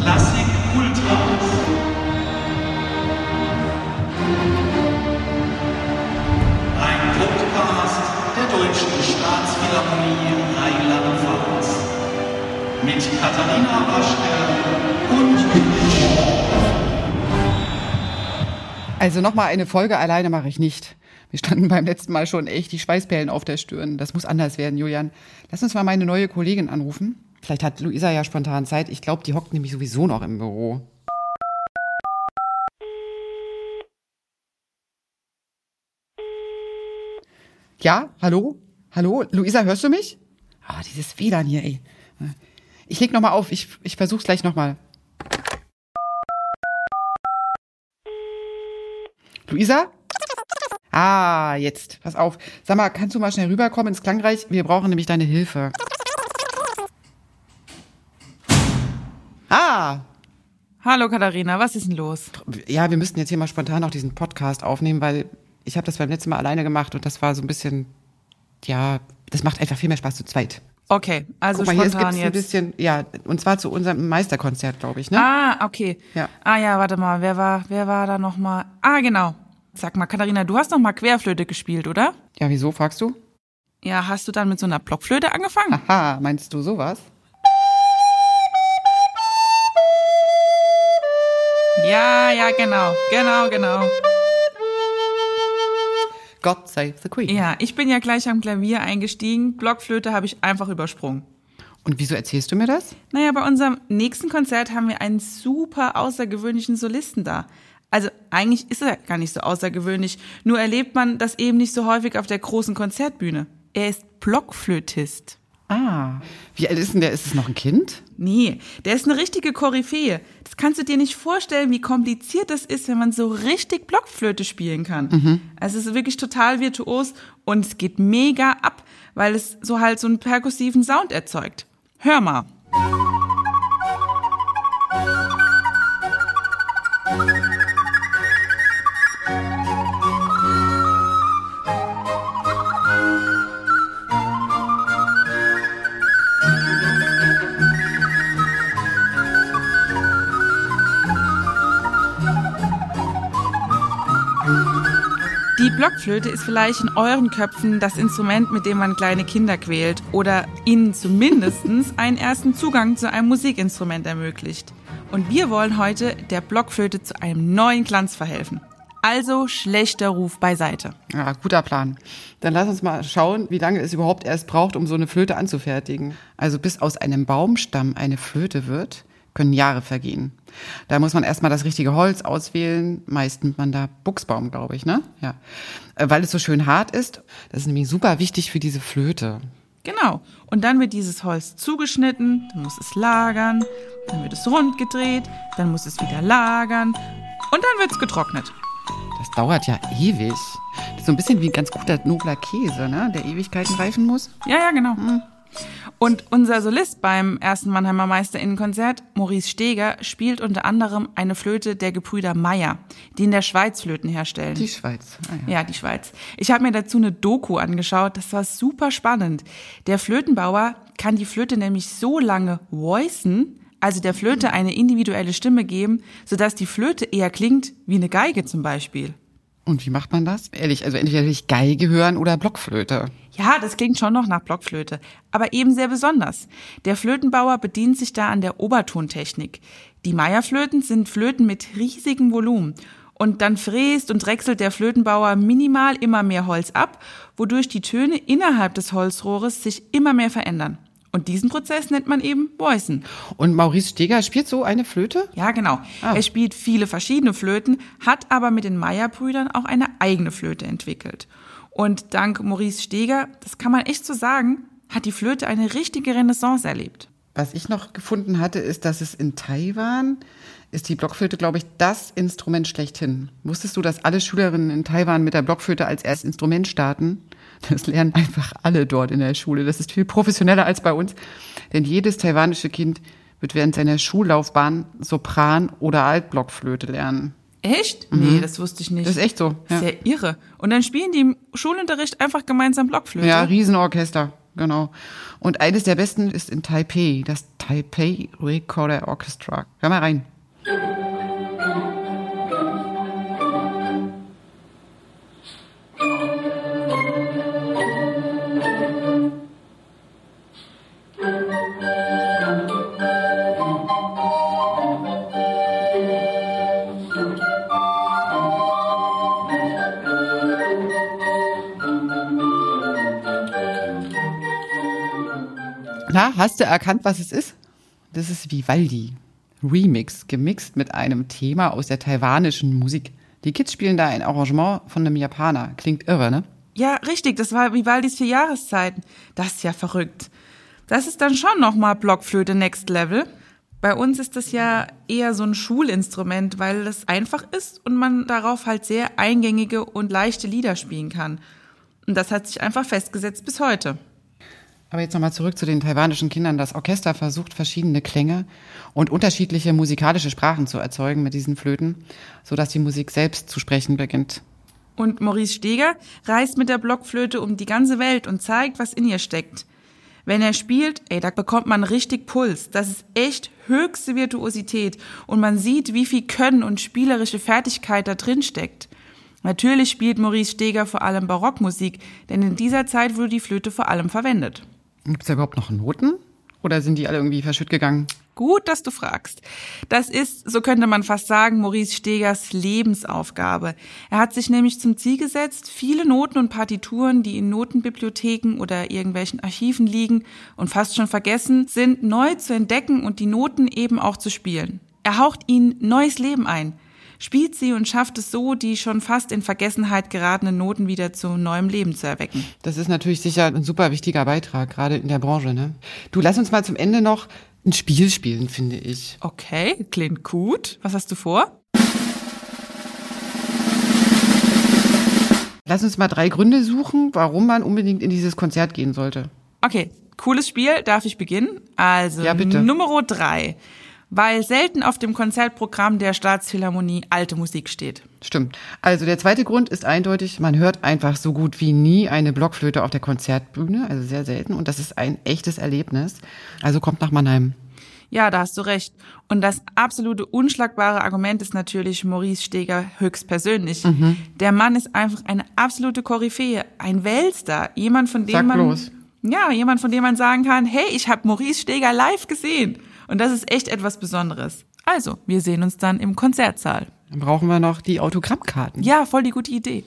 Klassik Ultras. Ein Podcast der Deutschen Staatsphilharmonie Rheinland-Pfalz. Mit Katharina Waschke und Also nochmal eine Folge alleine mache ich nicht. Wir standen beim letzten Mal schon echt die Schweißperlen auf der Stirn. Das muss anders werden, Julian. Lass uns mal meine neue Kollegin anrufen. Vielleicht hat Luisa ja spontan Zeit. Ich glaube, die hockt nämlich sowieso noch im Büro. Ja, hallo? Hallo? Luisa, hörst du mich? Ah, dieses WLAN hier, ey. Ich leg noch mal auf. Ich, ich versuch's gleich noch mal. Luisa? Ah, jetzt. Pass auf. Sag mal, kannst du mal schnell rüberkommen ins Klangreich? Wir brauchen nämlich deine Hilfe. Hallo Katharina, was ist denn los? ja, wir müssten jetzt hier mal spontan noch diesen Podcast aufnehmen, weil ich habe das beim letzten Mal alleine gemacht und das war so ein bisschen, ja, das macht einfach viel mehr Spaß zu zweit. Okay, also Guck mal, hier spontan gibt's ein jetzt. bisschen, ja, und zwar zu unserem Meisterkonzert, glaube ich, ne? Ah, okay. Ja. Ah ja, warte mal, wer war, wer war da noch mal? Ah, genau. Sag mal, Katharina, du hast noch mal Querflöte gespielt, oder? Ja, wieso, fragst du? Ja, hast du dann mit so einer Blockflöte angefangen? Haha, meinst du sowas? Ja, ja, genau, genau, genau. God save the Queen. Ja, ich bin ja gleich am Klavier eingestiegen. Blockflöte habe ich einfach übersprungen. Und wieso erzählst du mir das? Naja, bei unserem nächsten Konzert haben wir einen super außergewöhnlichen Solisten da. Also eigentlich ist er gar nicht so außergewöhnlich, nur erlebt man das eben nicht so häufig auf der großen Konzertbühne. Er ist Blockflötist. Ah, wie alt ist denn der? Ist es noch ein Kind? Nee, der ist eine richtige Koryphäe. Das kannst du dir nicht vorstellen, wie kompliziert das ist, wenn man so richtig Blockflöte spielen kann. Also es ist wirklich total virtuos und es geht mega ab, weil es so halt so einen perkussiven Sound erzeugt. Hör mal. Die Blockflöte ist vielleicht in euren Köpfen das Instrument, mit dem man kleine Kinder quält oder ihnen zumindest einen ersten Zugang zu einem Musikinstrument ermöglicht. Und wir wollen heute der Blockflöte zu einem neuen Glanz verhelfen. Also schlechter Ruf beiseite. Ja, guter Plan. Dann lass uns mal schauen, wie lange es überhaupt erst braucht, um so eine Flöte anzufertigen. Also bis aus einem Baumstamm eine Flöte wird, können Jahre vergehen. Da muss man erstmal das richtige Holz auswählen. Meist nimmt man da Buchsbaum, glaube ich, ne? Ja. Äh, Weil es so schön hart ist. Das ist nämlich super wichtig für diese Flöte. Genau. Und dann wird dieses Holz zugeschnitten, dann muss es lagern, dann wird es rund gedreht, dann muss es wieder lagern und dann wird es getrocknet. Das dauert ja ewig. Das ist so ein bisschen wie ein ganz guter nobler Käse, ne? Der Ewigkeiten reifen muss. Ja, ja, genau. Und unser Solist beim ersten Mannheimer Meisterinnenkonzert, Maurice Steger, spielt unter anderem eine Flöte der Gebrüder Meyer, die in der Schweiz Flöten herstellen. Die Schweiz. Ah, ja. ja, die Schweiz. Ich habe mir dazu eine Doku angeschaut, das war super spannend. Der Flötenbauer kann die Flöte nämlich so lange voicen, also der Flöte eine individuelle Stimme geben, sodass die Flöte eher klingt wie eine Geige zum Beispiel. Und wie macht man das? Ehrlich, also entweder ich Geige hören oder Blockflöte. Ja, das klingt schon noch nach Blockflöte, aber eben sehr besonders. Der Flötenbauer bedient sich da an der Obertontechnik. Die Meierflöten sind Flöten mit riesigem Volumen. Und dann fräst und drechselt der Flötenbauer minimal immer mehr Holz ab, wodurch die Töne innerhalb des Holzrohres sich immer mehr verändern. Und diesen Prozess nennt man eben Voicen. Und Maurice Steger spielt so eine Flöte? Ja, genau. Ah. Er spielt viele verschiedene Flöten, hat aber mit den Meyer-Brüdern auch eine eigene Flöte entwickelt. Und dank Maurice Steger, das kann man echt so sagen, hat die Flöte eine richtige Renaissance erlebt. Was ich noch gefunden hatte, ist, dass es in Taiwan ist die Blockflöte, glaube ich, das Instrument schlechthin. Wusstest du, dass alle Schülerinnen in Taiwan mit der Blockflöte als erstes Instrument starten? Das lernen einfach alle dort in der Schule. Das ist viel professioneller als bei uns. Denn jedes taiwanische Kind wird während seiner Schullaufbahn Sopran oder Altblockflöte lernen. Echt? Nee, das wusste ich nicht. Das ist echt so. Ja, Sehr irre. Und dann spielen die im Schulunterricht einfach gemeinsam Blockflöte. ja Riesenorchester, genau. Und eines der besten ist in Taipei, das Taipei Recorder Orchestra. Hör mal rein. Na, hast du erkannt, was es ist? Das ist Vivaldi. Remix, gemixt mit einem Thema aus der taiwanischen Musik. Die Kids spielen da ein Arrangement von einem Japaner. Klingt irre, ne? Ja, richtig, das war Vivaldis vier Jahreszeiten. Das ist ja verrückt. Das ist dann schon nochmal Blockflöte Next Level. Bei uns ist das ja eher so ein Schulinstrument, weil es einfach ist und man darauf halt sehr eingängige und leichte Lieder spielen kann. Und das hat sich einfach festgesetzt bis heute. Aber jetzt nochmal zurück zu den taiwanischen Kindern. Das Orchester versucht verschiedene Klänge und unterschiedliche musikalische Sprachen zu erzeugen mit diesen Flöten, sodass die Musik selbst zu sprechen beginnt. Und Maurice Steger reist mit der Blockflöte um die ganze Welt und zeigt, was in ihr steckt. Wenn er spielt, ey, da bekommt man richtig Puls. Das ist echt höchste Virtuosität und man sieht, wie viel Können und spielerische Fertigkeit da drin steckt. Natürlich spielt Maurice Steger vor allem Barockmusik, denn in dieser Zeit wurde die Flöte vor allem verwendet. Gibt es da überhaupt noch Noten? Oder sind die alle irgendwie verschütt gegangen? Gut, dass du fragst. Das ist, so könnte man fast sagen, Maurice Stegers Lebensaufgabe. Er hat sich nämlich zum Ziel gesetzt, viele Noten und Partituren, die in Notenbibliotheken oder irgendwelchen Archiven liegen und fast schon vergessen sind, neu zu entdecken und die Noten eben auch zu spielen. Er haucht ihnen neues Leben ein spielt sie und schafft es so, die schon fast in Vergessenheit geratenen Noten wieder zu neuem Leben zu erwecken. Das ist natürlich sicher ein super wichtiger Beitrag, gerade in der Branche. Ne? Du, lass uns mal zum Ende noch ein Spiel spielen, finde ich. Okay, klingt gut. Was hast du vor? Lass uns mal drei Gründe suchen, warum man unbedingt in dieses Konzert gehen sollte. Okay, cooles Spiel. Darf ich beginnen? Also, ja. Nummer drei weil selten auf dem Konzertprogramm der Staatsphilharmonie alte Musik steht. Stimmt. Also der zweite Grund ist eindeutig, man hört einfach so gut wie nie eine Blockflöte auf der Konzertbühne, also sehr selten und das ist ein echtes Erlebnis. Also kommt nach Mannheim. Ja, da hast du recht. Und das absolute unschlagbare Argument ist natürlich Maurice Steger höchstpersönlich. Mhm. Der Mann ist einfach eine absolute Koryphäe, ein Weltstar, jemand von dem Sag man bloß. ja, jemand von dem man sagen kann, hey, ich habe Maurice Steger live gesehen. Und das ist echt etwas Besonderes. Also, wir sehen uns dann im Konzertsaal. Dann brauchen wir noch die Autogrammkarten. Ja, voll die gute Idee.